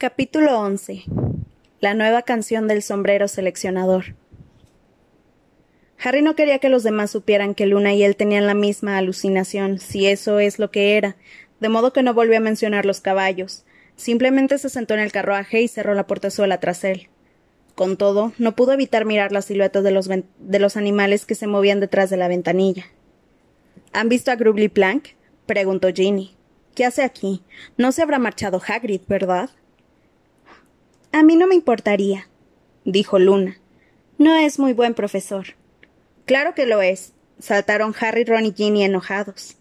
Capítulo 11 La nueva canción del sombrero seleccionador. Harry no quería que los demás supieran que Luna y él tenían la misma alucinación, si eso es lo que era, de modo que no volvió a mencionar los caballos. Simplemente se sentó en el carruaje y cerró la portezuela tras él. Con todo, no pudo evitar mirar las siluetas de los, de los animales que se movían detrás de la ventanilla. ¿Han visto a Grubly Plank? preguntó Ginny. ¿Qué hace aquí? No se habrá marchado Hagrid, ¿verdad? A mí no me importaría, dijo Luna. No es muy buen profesor. Claro que lo es, saltaron Harry, Ron y Ginny enojados.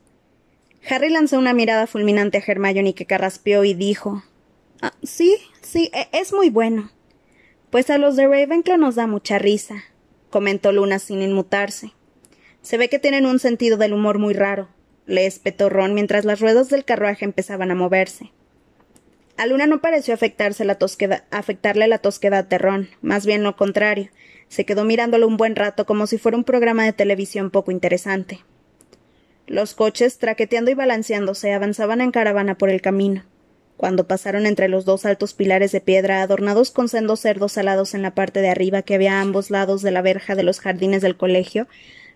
Harry lanzó una mirada fulminante a Hermione que carraspeó y dijo ah, Sí, sí, e, es muy bueno. Pues a los de Ravenclaw nos da mucha risa, comentó Luna sin inmutarse. Se ve que tienen un sentido del humor muy raro, le espetó Ron mientras las ruedas del carruaje empezaban a moverse. A Luna no pareció afectarse la afectarle la tosquedad de Ron, más bien lo contrario. Se quedó mirándolo un buen rato como si fuera un programa de televisión poco interesante. Los coches, traqueteando y balanceándose, avanzaban en caravana por el camino. Cuando pasaron entre los dos altos pilares de piedra adornados con sendos cerdos alados en la parte de arriba que había a ambos lados de la verja de los jardines del colegio,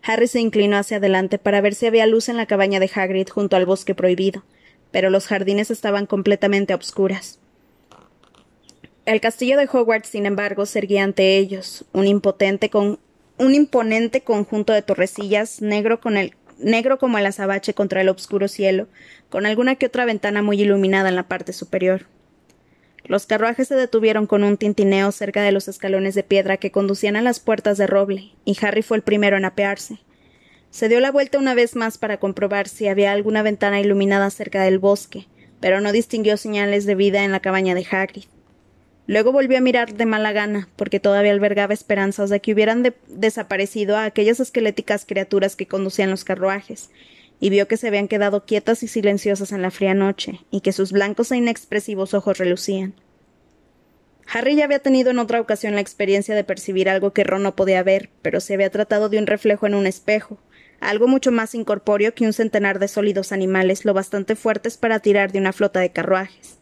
Harry se inclinó hacia adelante para ver si había luz en la cabaña de Hagrid junto al bosque prohibido, pero los jardines estaban completamente a obscuras. El castillo de Hogwarts, sin embargo, se erguía ante ellos, un imponente conjunto de torrecillas, negro negro como el azabache contra el obscuro cielo, con alguna que otra ventana muy iluminada en la parte superior. Los carruajes se detuvieron con un tintineo cerca de los escalones de piedra que conducían a las puertas de roble, y Harry fue el primero en apearse. Se dio la vuelta una vez más para comprobar si había alguna ventana iluminada cerca del bosque, pero no distinguió señales de vida en la cabaña de Hagrid. Luego volvió a mirar de mala gana, porque todavía albergaba esperanzas de que hubieran desaparecido a aquellas esqueléticas criaturas que conducían los carruajes, y vio que se habían quedado quietas y silenciosas en la fría noche, y que sus blancos e inexpresivos ojos relucían. Harry ya había tenido en otra ocasión la experiencia de percibir algo que Ron no podía ver, pero se había tratado de un reflejo en un espejo, algo mucho más incorpóreo que un centenar de sólidos animales lo bastante fuertes para tirar de una flota de carruajes.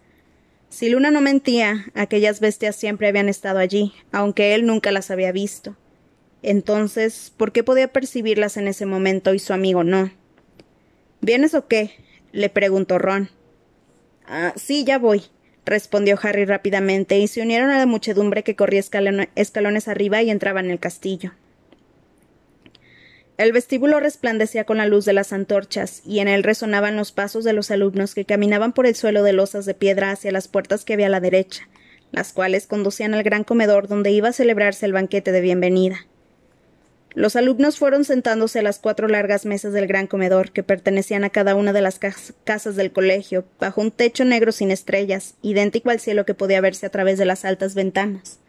Si Luna no mentía, aquellas bestias siempre habían estado allí, aunque él nunca las había visto. Entonces, ¿por qué podía percibirlas en ese momento y su amigo no? ¿Vienes o qué? le preguntó Ron. Ah, sí, ya voy, respondió Harry rápidamente, y se unieron a la muchedumbre que corría escalones arriba y entraba en el castillo. El vestíbulo resplandecía con la luz de las antorchas, y en él resonaban los pasos de los alumnos que caminaban por el suelo de losas de piedra hacia las puertas que había a la derecha, las cuales conducían al gran comedor donde iba a celebrarse el banquete de bienvenida. Los alumnos fueron sentándose a las cuatro largas mesas del gran comedor, que pertenecían a cada una de las casas del colegio, bajo un techo negro sin estrellas, idéntico al cielo que podía verse a través de las altas ventanas.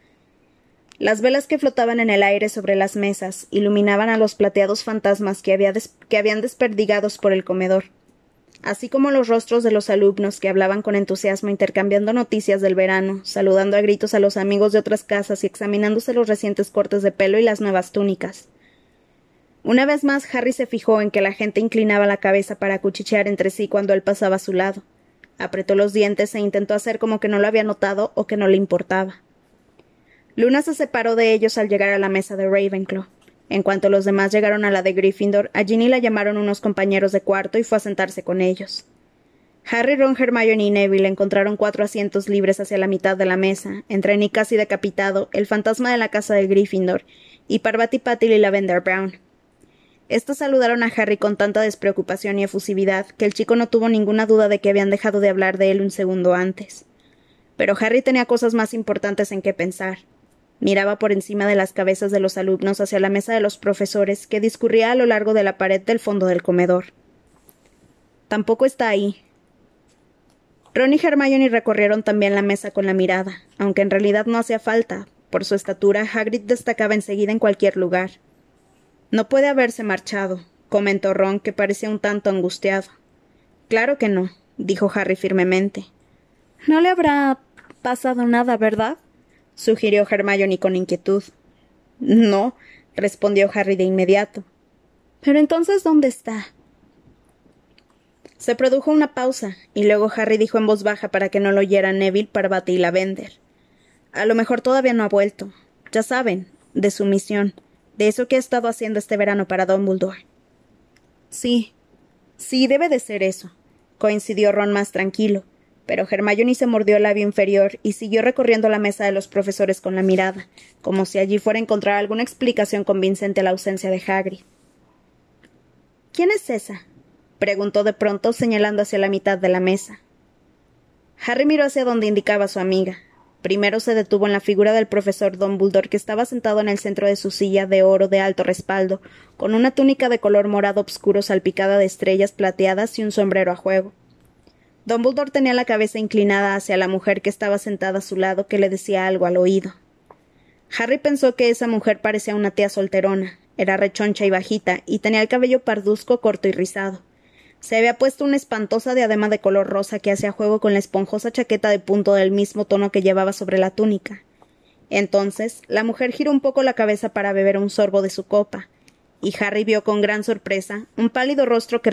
Las velas que flotaban en el aire sobre las mesas iluminaban a los plateados fantasmas que, habían desperdigados por el comedor, así como los rostros de los alumnos que hablaban con entusiasmo intercambiando noticias del verano, saludando a gritos a los amigos de otras casas y examinándose los recientes cortes de pelo y las nuevas túnicas. Una vez más Harry se fijó en que la gente inclinaba la cabeza para cuchichear entre sí cuando él pasaba a su lado. Apretó los dientes e intentó hacer como que no lo había notado o que no le importaba. Luna se separó de ellos al llegar a la mesa de Ravenclaw. En cuanto los demás llegaron a la de Gryffindor, a Ginny la llamaron unos compañeros de cuarto y fue a sentarse con ellos. Harry, Ron, Hermione y Neville encontraron cuatro asientos libres hacia la mitad de la mesa, entre Nick casi decapitado, el fantasma de la casa de Gryffindor, y Parvati Patil y Lavender Brown. Estos saludaron a Harry con tanta despreocupación y efusividad que el chico no tuvo ninguna duda de que habían dejado de hablar de él un segundo antes. Pero Harry tenía cosas más importantes en que pensar. Miraba por encima de las cabezas de los alumnos hacia la mesa de los profesores que discurría a lo largo de la pared del fondo del comedor. Tampoco está ahí. Ron y Hermione recorrieron también la mesa con la mirada, aunque en realidad no hacía falta. Por su estatura, Hagrid destacaba enseguida en cualquier lugar. No puede haberse marchado, comentó Ron, que parecía un tanto angustiado. Claro que no, dijo Harry firmemente. No le habrá pasado nada, ¿verdad? Sugirió Hermione con inquietud. No, respondió Harry de inmediato. Pero entonces, ¿dónde está? Se produjo una pausa, y luego Harry dijo en voz baja para que no lo oyera Neville, Parvati y Lavender. A lo mejor todavía no ha vuelto. Ya saben, de su misión, de eso que ha estado haciendo este verano para Dumbledore. Sí, sí, debe de ser eso, coincidió Ron más tranquilo, pero Hermione se mordió el labio inferior y siguió recorriendo la mesa de los profesores con la mirada, como si allí fuera a encontrar alguna explicación convincente a la ausencia de Hagrid. ¿Quién es esa? preguntó de pronto señalando hacia la mitad de la mesa. Harry miró hacia donde indicaba su amiga. Primero se detuvo en la figura del profesor Dumbledore, que estaba sentado en el centro de su silla de oro de alto respaldo, con una túnica de color morado obscuro salpicada de estrellas plateadas y un sombrero a juego. Dumbledore tenía la cabeza inclinada hacia la mujer que estaba sentada a su lado, que le decía algo al oído. Harry pensó que esa mujer parecía una tía solterona, era rechoncha y bajita, y tenía el cabello parduzco corto y rizado. Se había puesto una espantosa diadema de color rosa que hacía juego con la esponjosa chaqueta de punto del mismo tono que llevaba sobre la túnica. Entonces, la mujer giró un poco la cabeza para beber un sorbo de su copa, y Harry vio con gran sorpresa un pálido rostro que,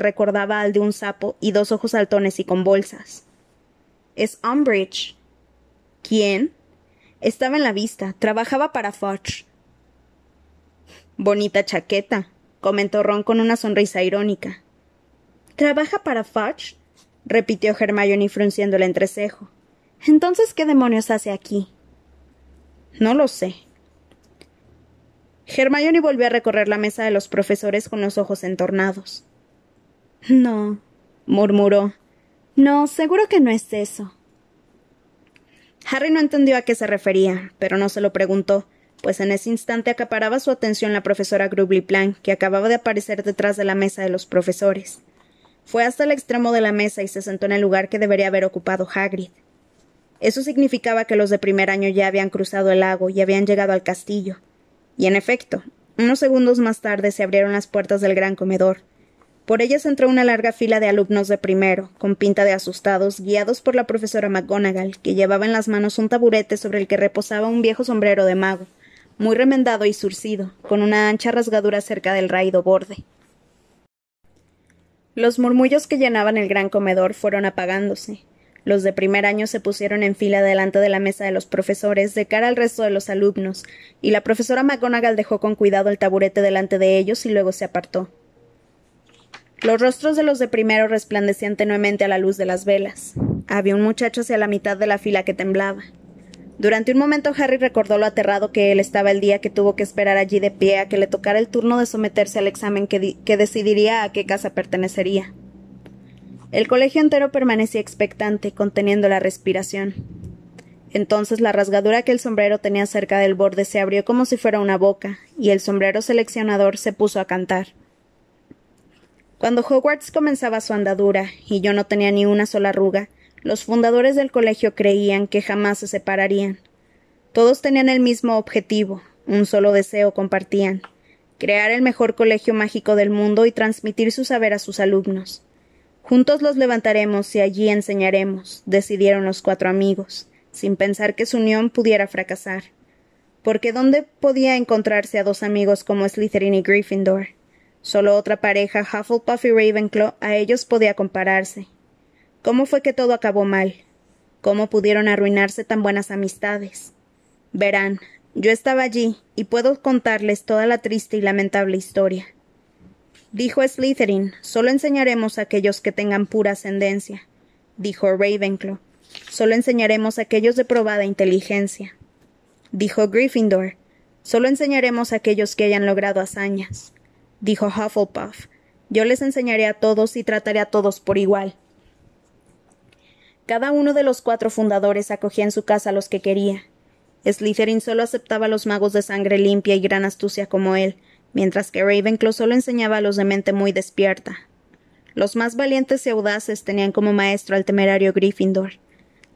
recordaba al de un sapo y dos ojos saltones y con bolsas. Es Umbridge. ¿Quién? Estaba en la vista. Trabajaba para Fudge. Bonita chaqueta, comentó Ron con una sonrisa irónica. ¿Trabaja para Fudge? repitió Hermione frunciendo el entrecejo. Entonces, ¿qué demonios hace aquí? No lo sé. Hermione volvió a recorrer la mesa de los profesores con los ojos entornados. No, murmuró. No, seguro que no es eso. Harry no entendió a qué se refería, pero no se lo preguntó, pues en ese instante acaparaba su atención la profesora Grubly Plank, que acababa de aparecer detrás de la mesa de los profesores. Fue hasta el extremo de la mesa y se sentó en el lugar que debería haber ocupado Hagrid. Eso significaba que los de primer año ya habían cruzado el lago y habían llegado al castillo. Y en efecto, unos segundos más tarde se abrieron las puertas del gran comedor. Por ellas entró una larga fila de alumnos de primero, con pinta de asustados, guiados por la profesora McGonagall, que llevaba en las manos un taburete sobre el que reposaba un viejo sombrero de mago, muy remendado y surcido, con una ancha rasgadura cerca del raído borde. Los murmullos que llenaban el gran comedor fueron apagándose. Los de primer año se pusieron en fila delante de la mesa de los profesores, de cara al resto de los alumnos, y la profesora McGonagall dejó con cuidado el taburete delante de ellos y luego se apartó. Los rostros de los de primero resplandecían tenuemente a la luz de las velas. Había un muchacho hacia la mitad de la fila que temblaba. Durante un momento Harry recordó lo aterrado que él estaba el día que tuvo que esperar allí de pie a que le tocara el turno de someterse al examen que, que decidiría a qué casa pertenecería. El colegio entero permanecía expectante, conteniendo la respiración. Entonces la rasgadura que el sombrero tenía cerca del borde se abrió como si fuera una boca, y el sombrero seleccionador se puso a cantar. Cuando Hogwarts comenzaba su andadura, y yo no tenía ni una sola arruga, los fundadores del colegio creían que jamás se separarían. Todos tenían el mismo objetivo, un solo deseo compartían crear el mejor colegio mágico del mundo y transmitir su saber a sus alumnos. Juntos los levantaremos y allí enseñaremos, decidieron los cuatro amigos, sin pensar que su unión pudiera fracasar. Porque ¿dónde podía encontrarse a dos amigos como Slytherin y Gryffindor? Solo otra pareja, Hufflepuff y Ravenclaw, a ellos podía compararse, ¿Cómo fue que todo acabó mal? ¿Cómo pudieron arruinarse tan buenas amistades? Verán, yo estaba allí y puedo contarles toda la triste y lamentable historia. Dijo Slytherin, solo enseñaremos a aquellos que tengan pura ascendencia. Dijo Ravenclaw, solo enseñaremos a aquellos de probada inteligencia. Dijo Gryffindor, solo enseñaremos a aquellos que hayan logrado hazañas. Dijo Hufflepuff, yo les enseñaré a todos y trataré a todos por igual. Cada uno de los cuatro fundadores acogía en su casa a los que quería. Slytherin solo aceptaba a los magos de sangre limpia y gran astucia como él, mientras que Ravenclaw solo enseñaba a los de mente muy despierta. Los más valientes y audaces tenían como maestro al temerario Gryffindor.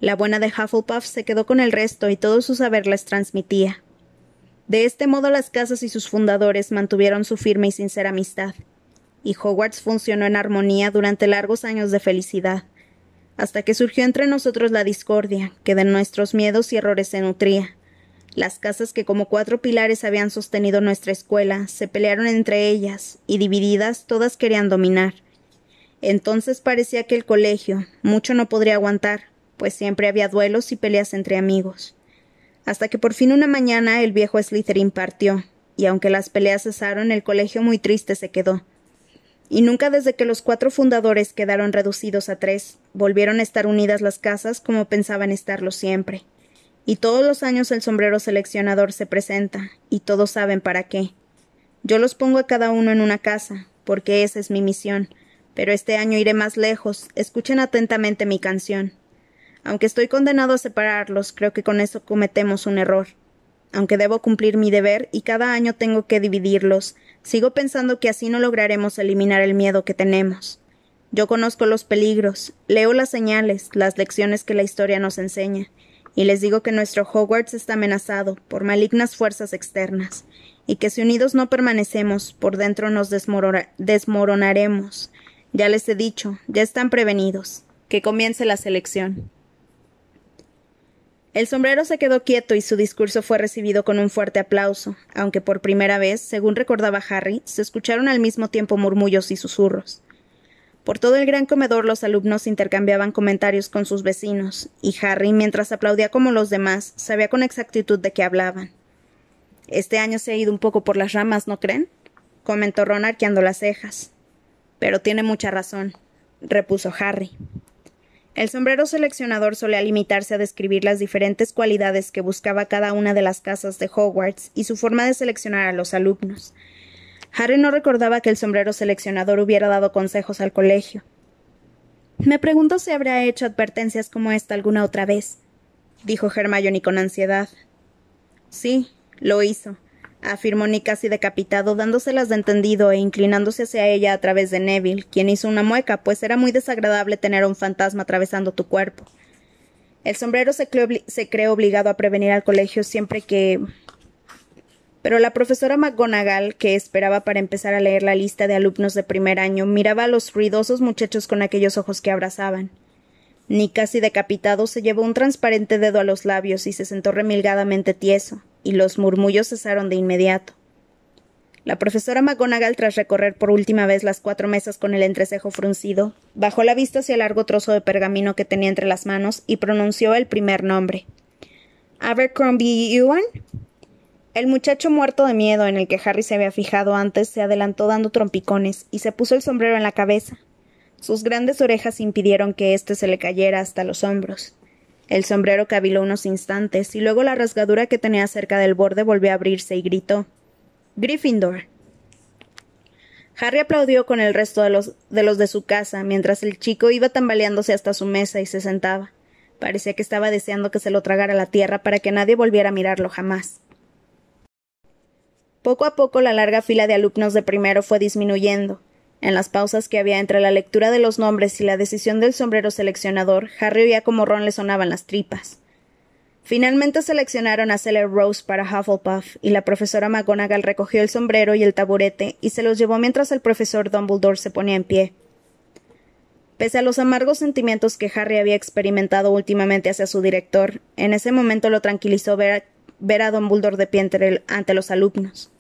La buena de Hufflepuff se quedó con el resto y todo su saber les transmitía. De este modo las casas y sus fundadores mantuvieron su firme y sincera amistad, y Hogwarts funcionó en armonía durante largos años de felicidad hasta que surgió entre nosotros la discordia, que de nuestros miedos y errores se nutría. Las casas que como cuatro pilares habían sostenido nuestra escuela se pelearon entre ellas, y divididas todas querían dominar. Entonces parecía que el colegio mucho no podría aguantar, pues siempre había duelos y peleas entre amigos. Hasta que por fin una mañana el viejo Slytherin partió, y aunque las peleas cesaron, el colegio muy triste se quedó. Y nunca desde que los cuatro fundadores quedaron reducidos a tres, volvieron a estar unidas las casas como pensaban estarlo siempre. Y todos los años el sombrero seleccionador se presenta, y todos saben para qué. Yo los pongo a cada uno en una casa, porque esa es mi misión, pero este año iré más lejos. Escuchen atentamente mi canción. Aunque estoy condenado a separarlos, creo que con eso cometemos un error. Aunque debo cumplir mi deber y cada año tengo que dividirlos, sigo pensando que así no lograremos eliminar el miedo que tenemos. Yo conozco los peligros, leo las señales, las lecciones que la historia nos enseña, y les digo que nuestro Hogwarts está amenazado por malignas fuerzas externas, y que si unidos no permanecemos, por dentro nos desmoronaremos. Ya les he dicho, ya están prevenidos. Que comience la selección. El sombrero se quedó quieto y su discurso fue recibido con un fuerte aplauso, aunque por primera vez, según recordaba Harry, se escucharon al mismo tiempo murmullos y susurros. Por todo el gran comedor los alumnos intercambiaban comentarios con sus vecinos, y Harry, mientras aplaudía como los demás, sabía con exactitud de qué hablaban. Este año se ha ido un poco por las ramas, ¿no creen? comentó Ron arqueando las cejas. Pero tiene mucha razón, repuso Harry. El sombrero seleccionador solía limitarse a describir las diferentes cualidades que buscaba cada una de las casas de Hogwarts y su forma de seleccionar a los alumnos. Harry no recordaba que el sombrero seleccionador hubiera dado consejos al colegio. Me pregunto si habrá hecho advertencias como esta alguna otra vez, dijo Hermione con ansiedad. Sí, lo hizo, afirmó Nick casi decapitado, dándoselas de entendido e inclinándose hacia ella a través de Neville, quien hizo una mueca, pues era muy desagradable tener a un fantasma atravesando tu cuerpo. El sombrero se creó, obligado a prevenir al colegio siempre que. Pero la profesora McGonagall, que esperaba para empezar a leer la lista de alumnos de primer año, miraba a los ruidosos muchachos con aquellos ojos que abrazaban. Nick, casi decapitado, se llevó un transparente dedo a los labios y se sentó remilgadamente tieso y los murmullos cesaron de inmediato. La profesora McGonagall, tras recorrer por última vez las cuatro mesas con el entrecejo fruncido, bajó la vista hacia el largo trozo de pergamino que tenía entre las manos y pronunció el primer nombre. Abercrombie Ewan. El muchacho muerto de miedo en el que Harry se había fijado antes se adelantó dando trompicones y se puso el sombrero en la cabeza. Sus grandes orejas impidieron que éste se le cayera hasta los hombros. El sombrero caviló unos instantes y luego la rasgadura que tenía cerca del borde volvió a abrirse y gritó Gryffindor. Harry aplaudió con el resto de los, de los de su casa, mientras el chico iba tambaleándose hasta su mesa y se sentaba. Parecía que estaba deseando que se lo tragara la tierra para que nadie volviera a mirarlo jamás. Poco a poco la larga fila de alumnos de primero fue disminuyendo, en las pausas que había entre la lectura de los nombres y la decisión del sombrero seleccionador, Harry oía como Ron le sonaban las tripas. Finalmente seleccionaron a Cellar Rose para Hufflepuff, y la profesora McGonagall recogió el sombrero y el taburete y se los llevó mientras el profesor Dumbledore se ponía en pie. Pese a los amargos sentimientos que Harry había experimentado últimamente hacia su director, en ese momento lo tranquilizó ver a, Dumbledore de pie ante los alumnos.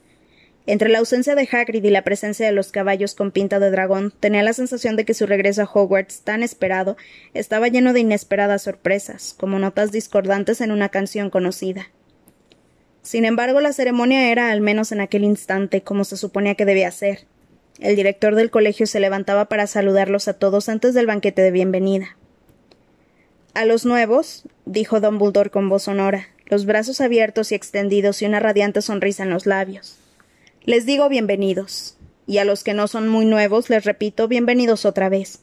Entre la ausencia de Hagrid y la presencia de los caballos con pinta de dragón, tenía la sensación de que su regreso a Hogwarts, tan esperado, estaba lleno de inesperadas sorpresas, como notas discordantes en una canción conocida. Sin embargo, la ceremonia era, al menos en aquel instante, como se suponía que debía ser. El director del colegio se levantaba para saludarlos a todos antes del banquete de bienvenida. A los nuevos, dijo Dumbledore con voz sonora, los brazos abiertos y extendidos y una radiante sonrisa en los labios. Les digo bienvenidos. Y a los que no son muy nuevos, les repito, bienvenidos otra vez.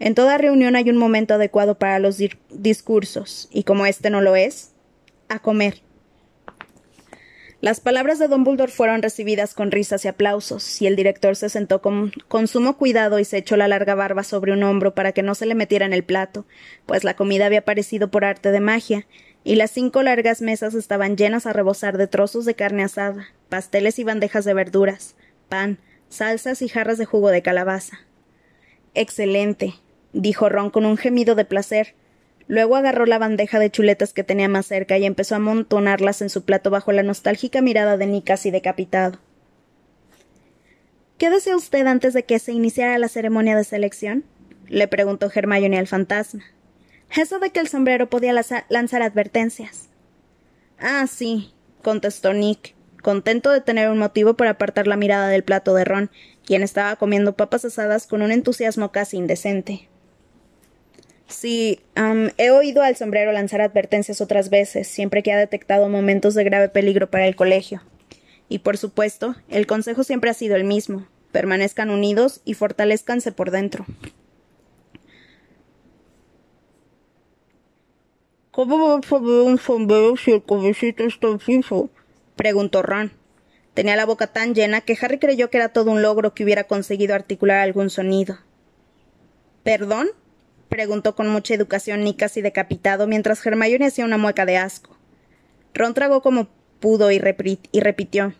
En toda reunión hay un momento adecuado para los discursos, y como este no lo es, a comer. Las palabras de Dumbledore fueron recibidas con risas y aplausos, y el director se sentó con, con, sumo cuidado y se echó la larga barba sobre un hombro para que no se le metiera en el plato, pues la comida había aparecido por arte de magia, y las cinco largas mesas estaban llenas a rebosar de trozos de carne asada, pasteles y bandejas de verduras, pan, salsas y jarras de jugo de calabaza. Excelente, dijo Ron con un gemido de placer. Luego agarró la bandeja de chuletas que tenía más cerca y empezó a amontonarlas en su plato bajo la nostálgica mirada de Nick casi decapitado. ¿Qué desea usted antes de que se iniciara la ceremonia de selección? le preguntó Hermione al fantasma. Eso de que el sombrero podía lanzar advertencias. Ah, sí, contestó Nick, contento de tener un motivo para apartar la mirada del plato de Ron, quien estaba comiendo papas asadas con un entusiasmo casi indecente. Sí, he oído al sombrero lanzar advertencias otras veces, siempre que ha detectado momentos de grave peligro para el colegio. Y por supuesto, el consejo siempre ha sido el mismo permanezcan unidos y fortalezcanse por dentro. ¿Cómo va a saber un sombrero si el cabecito está fijo? preguntó Ron. Tenía la boca tan llena que Harry creyó que era todo un logro que hubiera conseguido articular algún sonido. ¿Perdón? preguntó con mucha educación y casi decapitado mientras Hermione hacía una mueca de asco. Ron tragó como pudo y, y repitió.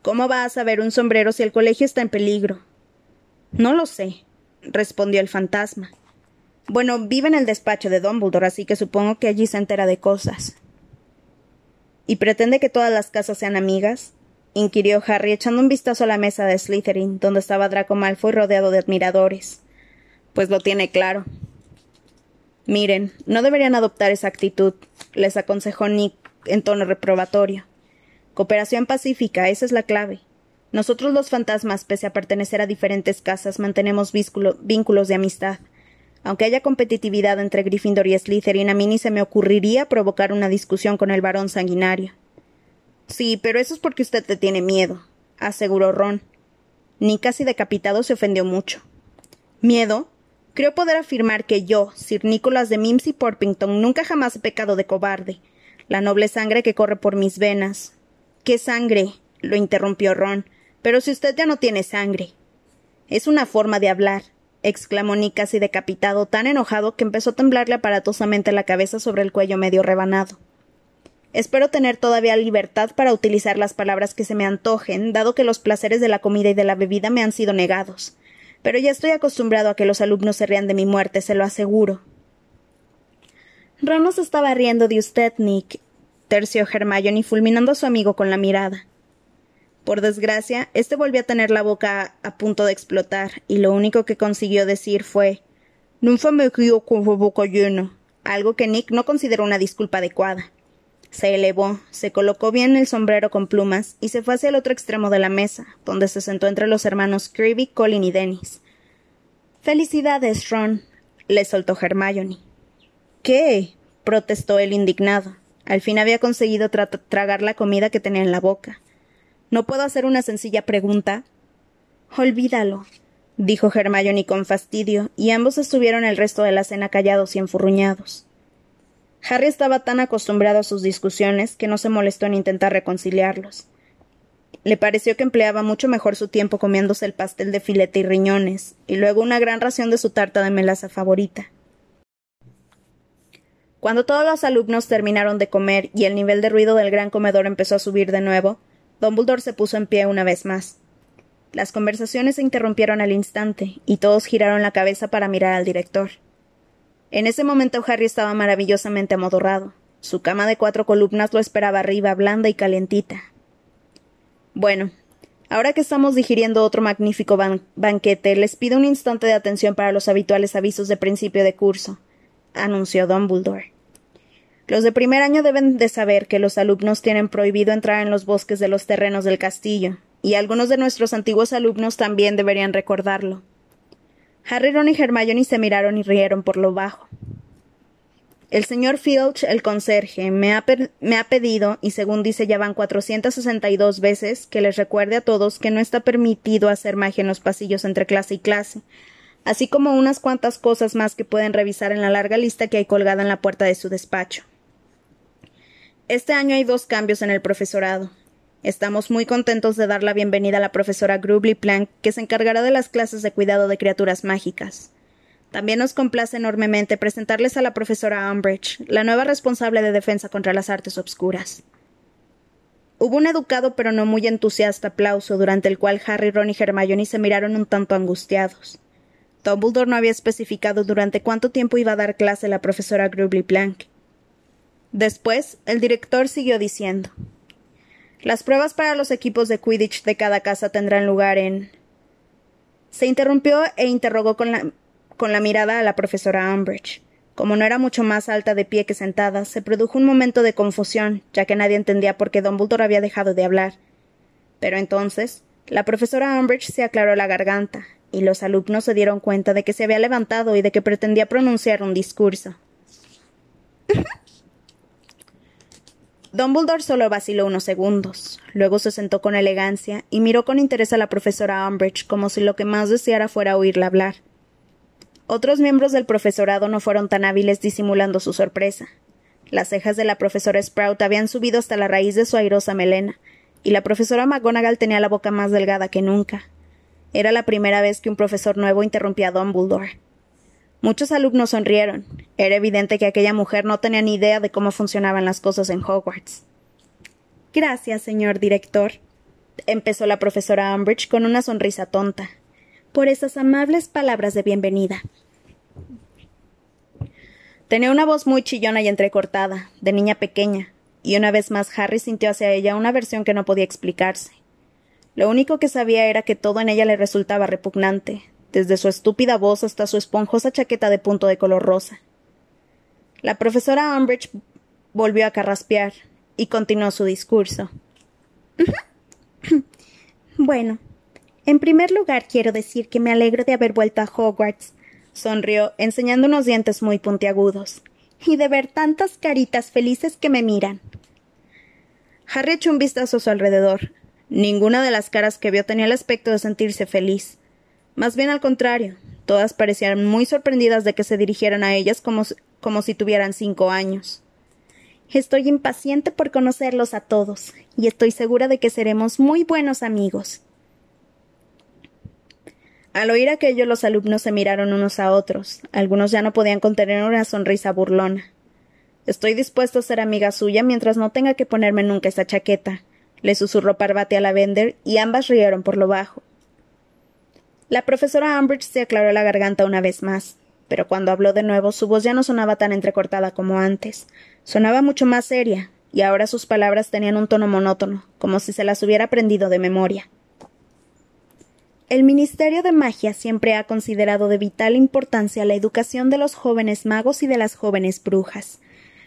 ¿Cómo va a saber un sombrero si el colegio está en peligro? No lo sé, respondió el fantasma. Bueno, vive en el despacho de Dumbledore, así que supongo que allí se entera de cosas. ¿Y pretende que todas las casas sean amigas? inquirió Harry echando un vistazo a la mesa de Slytherin, donde estaba Draco Malfoy rodeado de admiradores. Pues lo tiene claro. Miren, no deberían adoptar esa actitud, les aconsejó Nick en tono reprobatorio. Cooperación pacífica, esa es la clave. Nosotros los fantasmas, pese a pertenecer a diferentes casas, mantenemos vínculos de amistad. Aunque haya competitividad entre Gryffindor y Slytherin, a mí ni se me ocurriría provocar una discusión con el varón sanguinario. Sí, pero eso es porque usted te tiene miedo, aseguró Ron. Ni casi decapitado se ofendió mucho. ¿Miedo? Creo poder afirmar que yo, Sir Nicholas de Mims y Porpington, nunca jamás he pecado de cobarde. La noble sangre que corre por mis venas. ¿Qué sangre? lo interrumpió Ron. Pero si usted ya no tiene sangre. Es una forma de hablar exclamó Nick casi decapitado, tan enojado que empezó a temblarle aparatosamente la cabeza sobre el cuello medio rebanado. Espero tener todavía libertad para utilizar las palabras que se me antojen, dado que los placeres de la comida y de la bebida me han sido negados. Pero ya estoy acostumbrado a que los alumnos se rían de mi muerte, se lo aseguro. Ron estaba riendo de usted, Nick, terció Hermione fulminando a su amigo con la mirada. Por desgracia, este volvió a tener la boca a punto de explotar, y lo único que consiguió decir fue Nunca me río con boca llena, algo que Nick no consideró una disculpa adecuada. Se elevó, se colocó bien el sombrero con plumas y se fue hacia el otro extremo de la mesa, donde se sentó entre los hermanos Creevy, Colin y Dennis. Felicidades, Ron, le soltó Hermione. ¿Qué? protestó él indignado. Al fin había conseguido tragar la comida que tenía en la boca. ¿No puedo hacer una sencilla pregunta? Olvídalo, dijo Hermione con fastidio, y ambos estuvieron el resto de la cena callados y enfurruñados. Harry estaba tan acostumbrado a sus discusiones que no se molestó en intentar reconciliarlos. Le pareció que empleaba mucho mejor su tiempo comiéndose el pastel de filete y riñones, y luego una gran ración de su tarta de melaza favorita. Cuando todos los alumnos terminaron de comer y el nivel de ruido del gran comedor empezó a subir de nuevo, Dumbledore se puso en pie una vez más. Las conversaciones se interrumpieron al instante, y todos giraron la cabeza para mirar al director. En ese momento Harry estaba maravillosamente amodorrado. Su cama de cuatro columnas lo esperaba arriba, blanda y calientita. Bueno, ahora que estamos digiriendo otro magnífico banquete, les pido un instante de atención para los habituales avisos de principio de curso, anunció Dumbledore. Los de primer año deben de saber que los alumnos tienen prohibido entrar en los bosques de los terrenos del castillo, y algunos de nuestros antiguos alumnos también deberían recordarlo. Harry, Ron y Hermione se miraron y rieron por lo bajo. El señor Filch, el conserje, me ha, me ha pedido, y según dice ya van dos veces, que les recuerde a todos que no está permitido hacer magia en los pasillos entre clase y clase, así como unas cuantas cosas más que pueden revisar en la larga lista que hay colgada en la puerta de su despacho. Este año hay dos cambios en el profesorado. Estamos muy contentos de dar la bienvenida a la profesora Grubly Plank, que se encargará de las clases de cuidado de criaturas mágicas. También nos complace enormemente presentarles a la profesora Umbridge, la nueva responsable de defensa contra las artes obscuras. Hubo un educado pero no muy entusiasta aplauso, durante el cual Harry, Ron y Hermione se miraron un tanto angustiados. Dumbledore no había especificado durante cuánto tiempo iba a dar clase la profesora Grubly Plank. Después, el director siguió diciendo Las pruebas para los equipos de Quidditch de cada casa tendrán lugar en. Se interrumpió e interrogó con la, con la mirada a la profesora Umbridge. Como no era mucho más alta de pie que sentada, se produjo un momento de confusión, ya que nadie entendía por qué Dumbledore había dejado de hablar. Pero entonces, la profesora Umbridge se aclaró la garganta, y los alumnos se dieron cuenta de que se había levantado y de que pretendía pronunciar un discurso. Dumbledore solo vaciló unos segundos. Luego se sentó con elegancia y miró con interés a la profesora Umbridge como si lo que más deseara fuera oírla hablar. Otros miembros del profesorado no fueron tan hábiles disimulando su sorpresa. Las cejas de la profesora Sprout habían subido hasta la raíz de su airosa melena, y la profesora McGonagall tenía la boca más delgada que nunca. Era la primera vez que un profesor nuevo interrumpía a Dumbledore. Muchos alumnos sonrieron. Era evidente que aquella mujer no tenía ni idea de cómo funcionaban las cosas en Hogwarts. Gracias, señor director, empezó la profesora Umbridge con una sonrisa tonta por esas amables palabras de bienvenida. Tenía una voz muy chillona y entrecortada, de niña pequeña, y una vez más Harry sintió hacia ella una versión que no podía explicarse. Lo único que sabía era que todo en ella le resultaba repugnante, desde su estúpida voz hasta su esponjosa chaqueta de punto de color rosa. La profesora Umbridge volvió a carraspear y continuó su discurso. bueno, en primer lugar, quiero decir que me alegro de haber vuelto a Hogwarts, sonrió, enseñando unos dientes muy puntiagudos, y de ver tantas caritas felices que me miran. Harry echó un vistazo a su alrededor. Ninguna de las caras que vio tenía el aspecto de sentirse feliz. Más bien al contrario, todas parecían muy sorprendidas de que se dirigieran a ellas como, como si tuvieran cinco años. Estoy impaciente por conocerlos a todos, y estoy segura de que seremos muy buenos amigos. Al oír aquello, los alumnos se miraron unos a otros. Algunos ya no podían contener una sonrisa burlona. Estoy dispuesto a ser amiga suya mientras no tenga que ponerme nunca esa chaqueta, le susurró Parvati a la vender, y ambas rieron por lo bajo. La profesora Umbridge se aclaró la garganta una vez más, pero cuando habló de nuevo su voz ya no sonaba tan entrecortada como antes. Sonaba mucho más seria, y ahora sus palabras tenían un tono monótono, como si se las hubiera aprendido de memoria. El Ministerio de Magia siempre ha considerado de vital importancia la educación de los jóvenes magos y de las jóvenes brujas.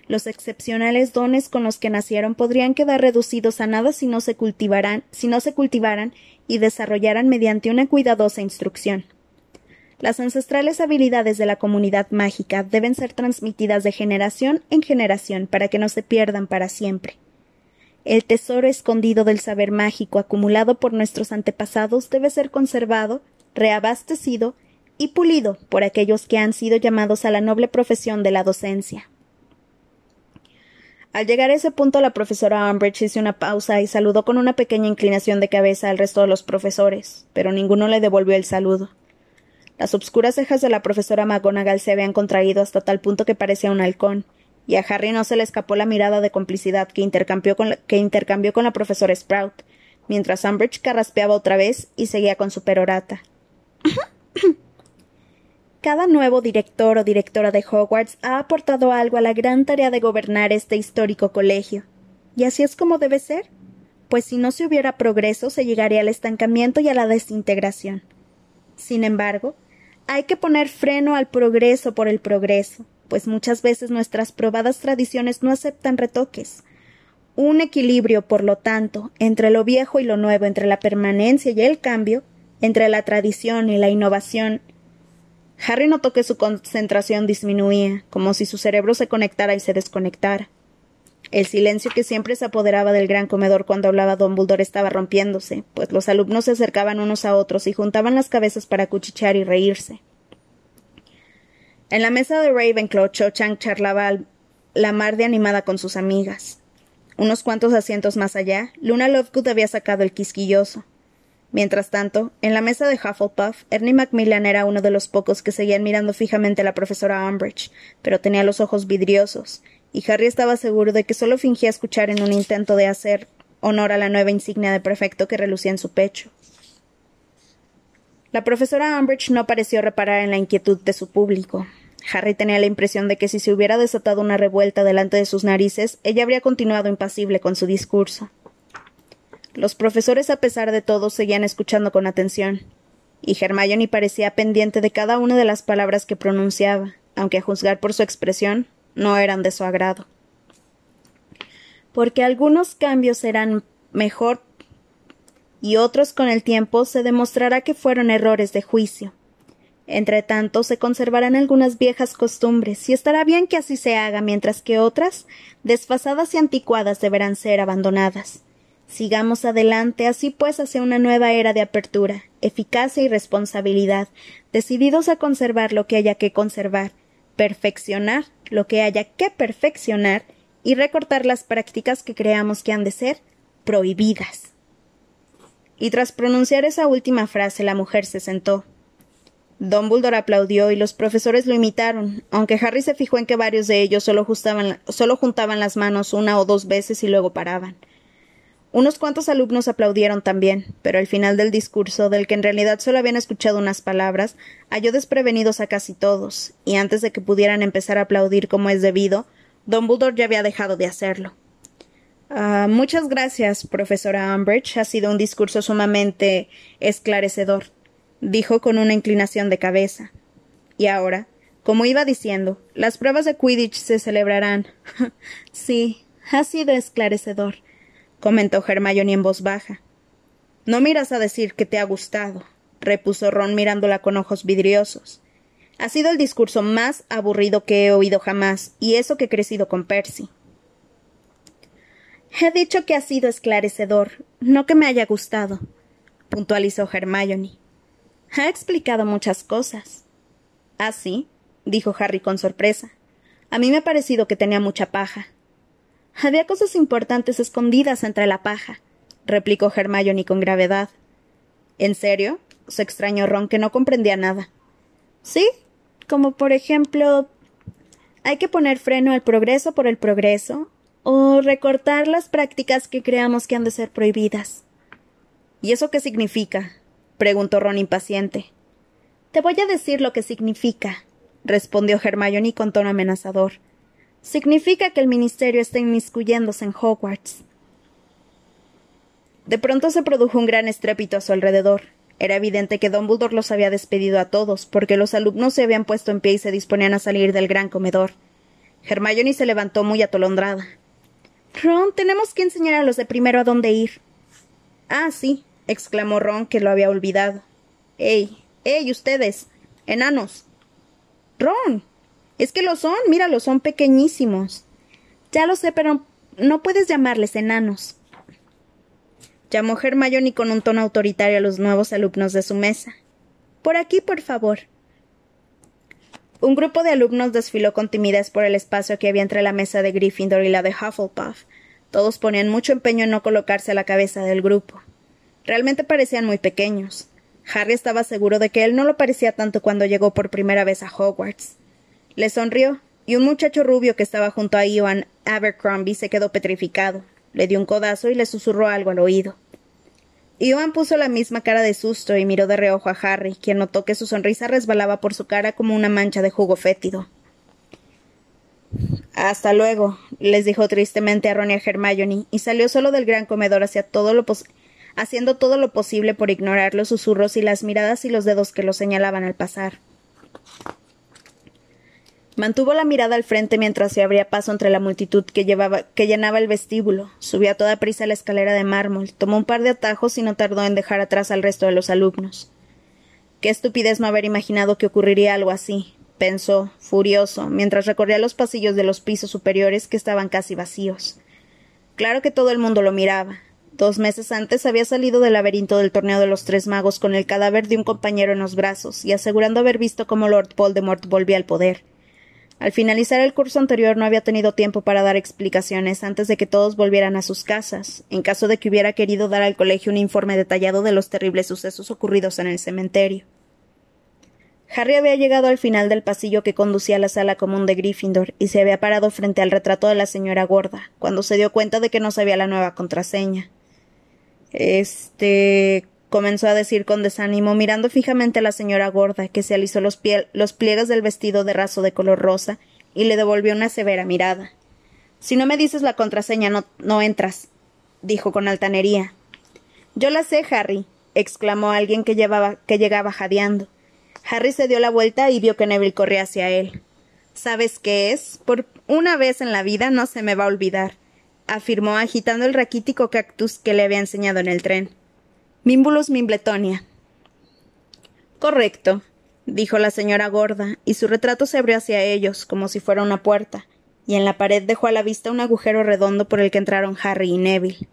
Los excepcionales dones con los que nacieron podrían quedar reducidos a nada si no se cultivaran, si no se cultivaran y desarrollaran mediante una cuidadosa instrucción. Las ancestrales habilidades de la comunidad mágica deben ser transmitidas de generación en generación para que no se pierdan para siempre. El tesoro escondido del saber mágico acumulado por nuestros antepasados debe ser conservado, reabastecido y pulido por aquellos que han sido llamados a la noble profesión de la docencia. Al llegar a ese punto, la profesora Umbridge hizo una pausa y saludó con una pequeña inclinación de cabeza al resto de los profesores, pero ninguno le devolvió el saludo. Las obscuras cejas de la profesora McGonagall se habían contraído hasta tal punto que parecía un halcón, y a Harry no se le escapó la mirada de complicidad que intercambió con la, que intercambió con la profesora Sprout, mientras Umbridge carraspeaba otra vez y seguía con su perorata. Cada nuevo director o directora de Hogwarts ha aportado algo a la gran tarea de gobernar este histórico colegio. ¿Y así es como debe ser? Pues si no se hubiera progreso, se llegaría al estancamiento y a la desintegración. Sin embargo, hay que poner freno al progreso por el progreso, pues muchas veces nuestras probadas tradiciones no aceptan retoques. Un equilibrio, por lo tanto, entre lo viejo y lo nuevo, entre la permanencia y el cambio, entre la tradición y la innovación. Harry notó que su concentración disminuía, como si su cerebro se conectara y se desconectara. El silencio que siempre se apoderaba del gran comedor cuando hablaba Dumbledore estaba rompiéndose, pues los alumnos se acercaban unos a otros y juntaban las cabezas para cuchichear y reírse. En la mesa de Ravenclaw, Cho Chang charlaba la mar de animada con sus amigas. Unos cuantos asientos más allá, Luna Lovegood había sacado el quisquilloso. Mientras tanto, en la mesa de Hufflepuff, Ernie Macmillan era uno de los pocos que seguían mirando fijamente a la profesora Umbridge, pero tenía los ojos vidriosos, y Harry estaba seguro de que solo fingía escuchar en un intento de hacer honor a la nueva insignia de prefecto que relucía en su pecho. La profesora Umbridge no pareció reparar en la inquietud de su público. Harry tenía la impresión de que si se hubiera desatado una revuelta delante de sus narices, ella habría continuado impasible con su discurso. Los profesores, a pesar de todo, seguían escuchando con atención. y Hermione parecía pendiente de cada una de las palabras que pronunciaba, aunque a juzgar por su expresión no eran de su agrado. Porque algunos cambios serán mejor y otros con el tiempo se demostrará que fueron errores de juicio. Entre tanto, se conservarán algunas viejas costumbres, y estará bien que así se haga, mientras que otras, desfasadas y anticuadas, deberán ser abandonadas. Sigamos adelante, así pues, hacia una nueva era de apertura, eficacia y responsabilidad, decididos a conservar lo que haya que conservar, perfeccionar lo que haya que perfeccionar y recortar las prácticas que creamos que han de ser prohibidas. Y tras pronunciar esa última frase, la mujer se sentó. Dumbledore aplaudió y los profesores lo imitaron, aunque Harry se fijó en que varios de ellos solo, solo juntaban las manos una o dos veces y luego paraban. Unos cuantos alumnos aplaudieron también, pero al final del discurso, del que en realidad solo habían escuchado unas palabras, halló desprevenidos a casi todos, y antes de que pudieran empezar a aplaudir como es debido, Dumbledore ya había dejado de hacerlo. Ah, muchas gracias, profesora Umbridge. Ha sido un discurso sumamente esclarecedor, dijo con una inclinación de cabeza. Y ahora, como iba diciendo, las pruebas de Quidditch se celebrarán. sí, ha sido esclarecedor comentó Hermione en voz baja. No miras a decir que te ha gustado, repuso Ron mirándola con ojos vidriosos. Ha sido el discurso más aburrido que he oído jamás, y eso que he crecido con Percy. He dicho que ha sido esclarecedor, no que me haya gustado, puntualizó Hermione. Ha explicado muchas cosas. ¿Ah, sí? dijo Harry con sorpresa. A mí me ha parecido que tenía mucha paja. Había cosas importantes escondidas entre la paja, replicó Hermione con gravedad. ¿En serio? se extrañó Ron, que no comprendía nada. Sí, como por ejemplo hay que poner freno al progreso por el progreso, o recortar las prácticas que creamos que han de ser prohibidas. ¿Y eso qué significa? preguntó Ron impaciente. Te voy a decir lo que significa, respondió Hermione con tono amenazador. Significa que el ministerio está inmiscuyéndose en Hogwarts. De pronto se produjo un gran estrépito a su alrededor. Era evidente que Dumbledore los había despedido a todos, porque los alumnos se habían puesto en pie y se disponían a salir del gran comedor. Hermione se levantó muy atolondrada. Ron, tenemos que enseñar a los de primero a dónde ir. Ah, sí, exclamó Ron, que lo había olvidado. ¡Ey! ¡Ey, ustedes! ¡Enanos! Ron. Es que lo son, míralo, son pequeñísimos. Ya lo sé, pero no puedes llamarles enanos. Llamó Hermione con un tono autoritario a los nuevos alumnos de su mesa. Por aquí, por favor. Un grupo de alumnos desfiló con timidez por el espacio que había entre la mesa de Gryffindor y la de Hufflepuff. Todos ponían mucho empeño en no colocarse a la cabeza del grupo. Realmente parecían muy pequeños. Harry estaba seguro de que él no lo parecía tanto cuando llegó por primera vez a Hogwarts. Le sonrió, y un muchacho rubio que estaba junto a Ivan Abercrombie se quedó petrificado. Le dio un codazo y le susurró algo al oído. Ivan puso la misma cara de susto y miró de reojo a Harry, quien notó que su sonrisa resbalaba por su cara como una mancha de jugo fétido. Hasta luego, les dijo tristemente a Ron y a Hermione, y salió solo del gran comedor hacia todo lo haciendo todo lo posible por ignorar los susurros y las miradas y los dedos que lo señalaban al pasar. Mantuvo la mirada al frente mientras se abría paso entre la multitud que, llevaba, que llenaba el vestíbulo. Subió a toda prisa la escalera de mármol, tomó un par de atajos y no tardó en dejar atrás al resto de los alumnos. Qué estupidez no haber imaginado que ocurriría algo así, pensó, furioso, mientras recorría los pasillos de los pisos superiores que estaban casi vacíos. Claro que todo el mundo lo miraba. Dos meses antes había salido del laberinto del torneo de los tres magos con el cadáver de un compañero en los brazos y asegurando haber visto cómo Lord Voldemort volvía al poder. Al finalizar el curso anterior no había tenido tiempo para dar explicaciones antes de que todos volvieran a sus casas, en caso de que hubiera querido dar al colegio un informe detallado de los terribles sucesos ocurridos en el cementerio. Harry había llegado al final del pasillo que conducía a la sala común de Gryffindor y se había parado frente al retrato de la señora gorda, cuando se dio cuenta de que no sabía la nueva contraseña. Este comenzó a decir con desánimo, mirando fijamente a la señora gorda, que se alisó los, los pliegues del vestido de raso de color rosa y le devolvió una severa mirada. Si no me dices la contraseña, no, no entras, dijo con altanería. Yo la sé, Harry, exclamó alguien que, llevaba, que llegaba jadeando. Harry se dio la vuelta y vio que Neville corría hacia él. ¿Sabes qué es? Por una vez en la vida no se me va a olvidar, afirmó agitando el raquítico cactus que le había enseñado en el tren. Mimbulus Mimbletonia. Correcto, dijo la señora gorda, y su retrato se abrió hacia ellos, como si fuera una puerta, y en la pared dejó a la vista un agujero redondo por el que entraron Harry y Neville.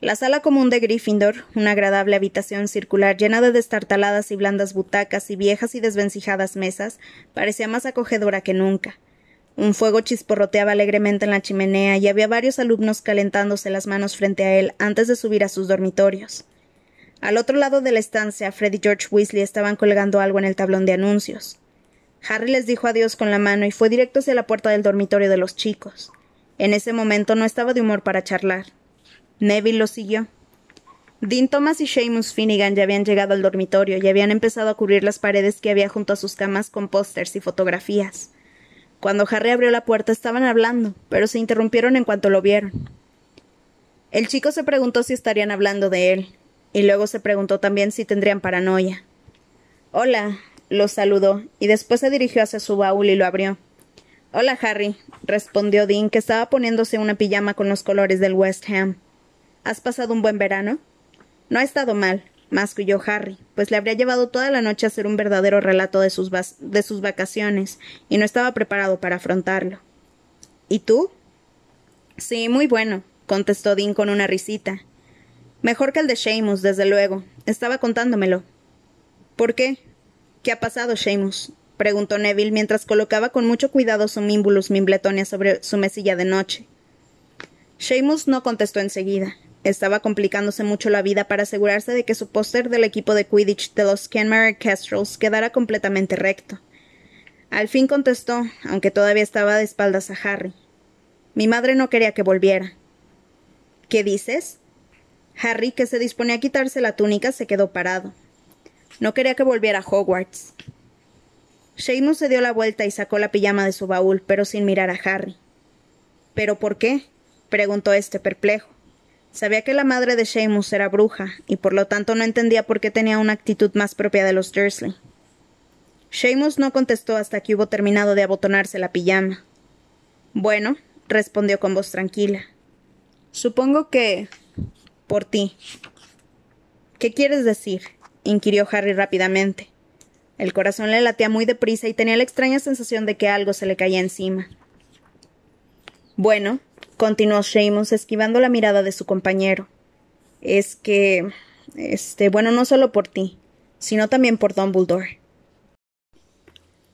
La sala común de Gryffindor, una agradable habitación circular llena de destartaladas y blandas butacas y viejas y desvencijadas mesas, parecía más acogedora que nunca. Un fuego chisporroteaba alegremente en la chimenea y había varios alumnos calentándose las manos frente a él antes de subir a sus dormitorios. Al otro lado de la estancia, Fred y George Weasley estaban colgando algo en el tablón de anuncios. Harry les dijo adiós con la mano y fue directo hacia la puerta del dormitorio de los chicos. En ese momento no estaba de humor para charlar. Neville lo siguió. Dean Thomas y Seamus Finnegan ya habían llegado al dormitorio y habían empezado a cubrir las paredes que había junto a sus camas con pósters y fotografías. Cuando Harry abrió la puerta estaban hablando, pero se interrumpieron en cuanto lo vieron. El chico se preguntó si estarían hablando de él, y luego se preguntó también si tendrían paranoia. Hola, lo saludó, y después se dirigió hacia su baúl y lo abrió. Hola, Harry, respondió Dean, que estaba poniéndose una pijama con los colores del West Ham. ¿Has pasado un buen verano? No ha estado mal, masculló Harry, pues le habría llevado toda la noche a hacer un verdadero relato de sus, de sus vacaciones, y no estaba preparado para afrontarlo. ¿Y tú? Sí, muy bueno, contestó Dean con una risita. Mejor que el de Seamus, desde luego. Estaba contándomelo. ¿Por qué? ¿Qué ha pasado, Seamus? preguntó Neville mientras colocaba con mucho cuidado su Mimbulus Mimbletonia sobre su mesilla de noche. Seamus no contestó enseguida. Estaba complicándose mucho la vida para asegurarse de que su póster del equipo de Quidditch de los Kenmare Kestrels quedara completamente recto. Al fin contestó, aunque todavía estaba de espaldas a Harry. Mi madre no quería que volviera. ¿Qué dices? Harry, que se disponía a quitarse la túnica, se quedó parado. No quería que volviera a Hogwarts. Seamus se dio la vuelta y sacó la pijama de su baúl, pero sin mirar a Harry. ¿Pero por qué? preguntó este perplejo. Sabía que la madre de Seamus era bruja, y por lo tanto no entendía por qué tenía una actitud más propia de los Dursley. Seamus no contestó hasta que hubo terminado de abotonarse la pijama. Bueno, respondió con voz tranquila. Supongo que. por ti. ¿Qué quieres decir? inquirió Harry rápidamente. El corazón le latía muy deprisa y tenía la extraña sensación de que algo se le caía encima. Bueno, continuó Seamus esquivando la mirada de su compañero. Es que. Este, bueno, no solo por ti, sino también por Dumbledore.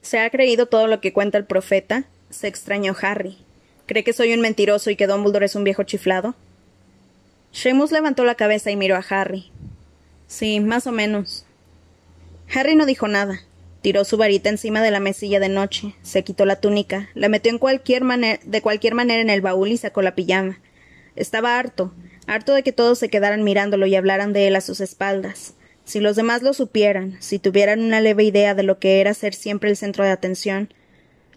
¿Se ha creído todo lo que cuenta el profeta? se extrañó Harry. ¿Cree que soy un mentiroso y que Dumbledore es un viejo chiflado? Seamus levantó la cabeza y miró a Harry. Sí, más o menos. Harry no dijo nada. Tiró su varita encima de la mesilla de noche, se quitó la túnica, la metió en cualquier de cualquier manera en el baúl y sacó la pijama. Estaba harto, harto de que todos se quedaran mirándolo y hablaran de él a sus espaldas. Si los demás lo supieran, si tuvieran una leve idea de lo que era ser siempre el centro de atención,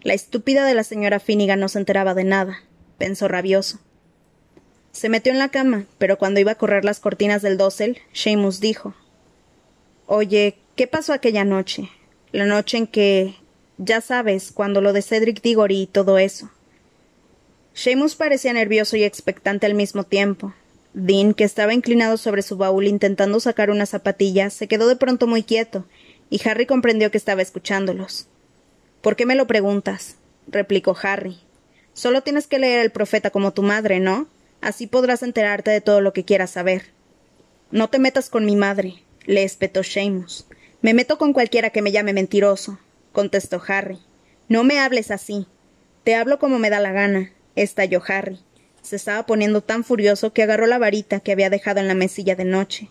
la estúpida de la señora Finnegan no se enteraba de nada, pensó rabioso. Se metió en la cama, pero cuando iba a correr las cortinas del dosel, Seamus dijo Oye, ¿qué pasó aquella noche? La noche en que. ya sabes, cuando lo de Cedric Diggory y todo eso. Seamus parecía nervioso y expectante al mismo tiempo. Dean, que estaba inclinado sobre su baúl intentando sacar una zapatilla, se quedó de pronto muy quieto, y Harry comprendió que estaba escuchándolos. ¿Por qué me lo preguntas? replicó Harry. Solo tienes que leer el profeta como tu madre, ¿no? Así podrás enterarte de todo lo que quieras saber. No te metas con mi madre, le espetó Seamus. Me meto con cualquiera que me llame mentiroso, contestó Harry. No me hables así. Te hablo como me da la gana, estalló Harry. Se estaba poniendo tan furioso que agarró la varita que había dejado en la mesilla de noche.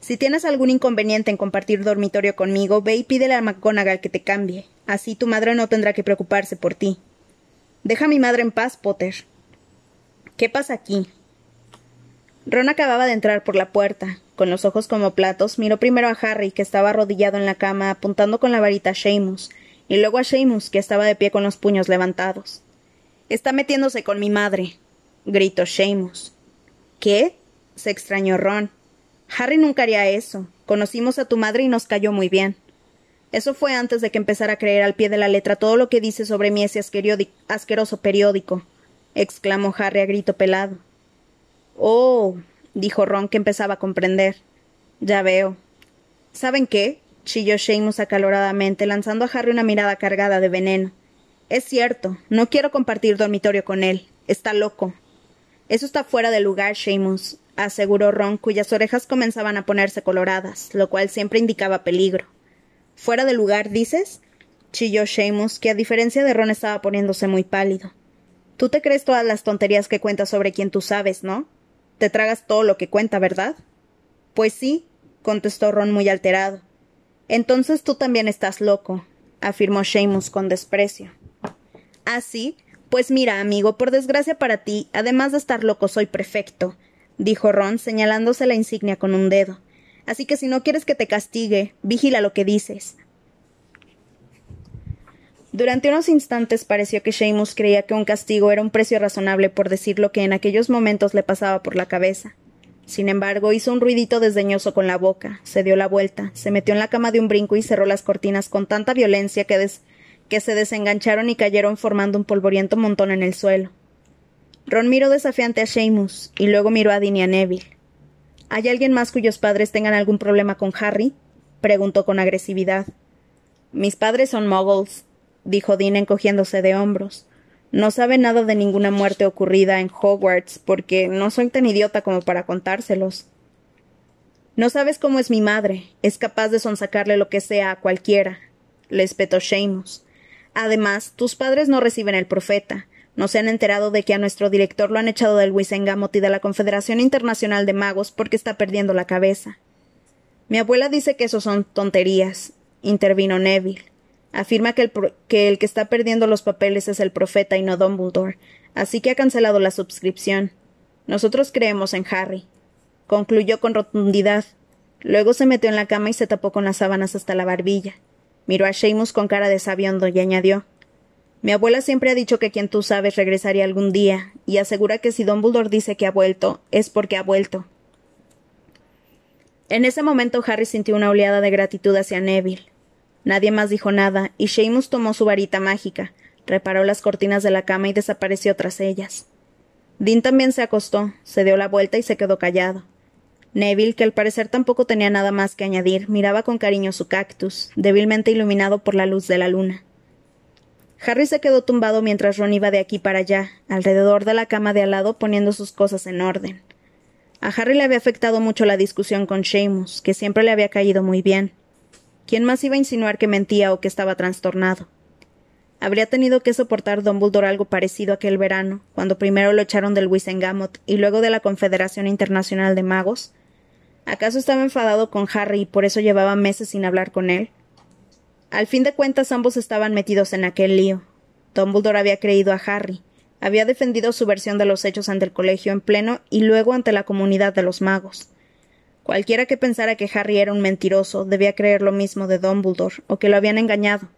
Si tienes algún inconveniente en compartir dormitorio conmigo, ve y pídele a McGonagall que te cambie. Así tu madre no tendrá que preocuparse por ti. Deja a mi madre en paz, Potter. ¿Qué pasa aquí? Ron acababa de entrar por la puerta. Con los ojos como platos, miró primero a Harry, que estaba arrodillado en la cama, apuntando con la varita a Seamus, y luego a Seamus, que estaba de pie con los puños levantados. Está metiéndose con mi madre, gritó Seamus. ¿Qué? se extrañó Ron. Harry nunca haría eso. Conocimos a tu madre y nos cayó muy bien. Eso fue antes de que empezara a creer al pie de la letra todo lo que dice sobre mí ese asqueroso periódico, exclamó Harry a grito pelado. Oh, dijo Ron, que empezaba a comprender. Ya veo. ¿Saben qué? chilló Seamus acaloradamente, lanzando a Harry una mirada cargada de veneno. Es cierto, no quiero compartir dormitorio con él. Está loco. Eso está fuera de lugar, Seamus, aseguró Ron, cuyas orejas comenzaban a ponerse coloradas, lo cual siempre indicaba peligro. ¿Fuera de lugar, dices? chilló Seamus, que a diferencia de Ron estaba poniéndose muy pálido. Tú te crees todas las tonterías que cuenta sobre quien tú sabes, ¿no? Te tragas todo lo que cuenta, ¿verdad? Pues sí, contestó Ron muy alterado. Entonces tú también estás loco, afirmó Seamus con desprecio. ¿Ah, sí? Pues mira, amigo, por desgracia para ti, además de estar loco, soy prefecto, dijo Ron, señalándose la insignia con un dedo. Así que si no quieres que te castigue, vigila lo que dices. Durante unos instantes pareció que Seamus creía que un castigo era un precio razonable por decir lo que en aquellos momentos le pasaba por la cabeza. Sin embargo, hizo un ruidito desdeñoso con la boca, se dio la vuelta, se metió en la cama de un brinco y cerró las cortinas con tanta violencia que, se desengancharon y cayeron formando un polvoriento montón en el suelo. Ron miró desafiante a Seamus y luego miró a Dean y a Neville. ¿Hay alguien más cuyos padres tengan algún problema con Harry? preguntó con agresividad. Mis padres son muggles, dijo Dean encogiéndose de hombros. No sabe nada de ninguna muerte ocurrida en Hogwarts, porque no soy tan idiota como para contárselos. No sabes cómo es mi madre. Es capaz de sonsacarle lo que sea a cualquiera, le espetó Seamus. Además, tus padres no reciben el profeta. No se han enterado de que a nuestro director lo han echado del Wisengamot y de la Confederación Internacional de Magos porque está perdiendo la cabeza. Mi abuela dice que eso son tonterías, intervino Neville. Afirma que el, que está perdiendo los papeles es el profeta y no Dumbledore, así que ha cancelado la suscripción. Nosotros creemos en Harry. Concluyó con rotundidad. Luego se metió en la cama y se tapó con las sábanas hasta la barbilla. Miró a Seamus con cara de sabiondo y añadió mi abuela siempre ha dicho que quien tú sabes regresaría algún día, y asegura que si Dumbledore dice que ha vuelto, es porque ha vuelto. En ese momento Harry sintió una oleada de gratitud hacia Neville. Nadie más dijo nada, y Seamus tomó su varita mágica, reparó las cortinas de la cama y desapareció tras ellas. Dean también se acostó, se dio la vuelta y se quedó callado. Neville, que al parecer tampoco tenía nada más que añadir, miraba con cariño su cactus, débilmente iluminado por la luz de la luna. Harry se quedó tumbado mientras Ron iba de aquí para allá, alrededor de la cama de al lado, poniendo sus cosas en orden. A Harry le había afectado mucho la discusión con Seamus, que siempre le había caído muy bien. ¿Quién más iba a insinuar que mentía o que estaba trastornado? Habría tenido que soportar Dumbledore algo parecido aquel verano, cuando primero lo echaron del Wisengamot y luego de la Confederación Internacional de Magos. ¿Acaso estaba enfadado con Harry y por eso llevaba meses sin hablar con él? Al fin de cuentas ambos estaban metidos en aquel lío. Dumbledore había creído a Harry, había defendido su versión de los hechos ante el colegio en pleno y luego ante la comunidad de los magos. Cualquiera que pensara que Harry era un mentiroso debía creer lo mismo de Dumbledore, o que lo habían engañado.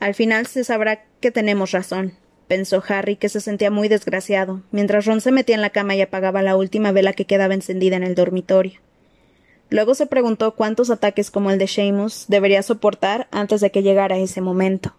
Al final se sabrá que tenemos razón, pensó Harry, que se sentía muy desgraciado, mientras Ron se metía en la cama y apagaba la última vela que quedaba encendida en el dormitorio. Luego se preguntó cuántos ataques como el de Seamus debería soportar antes de que llegara ese momento.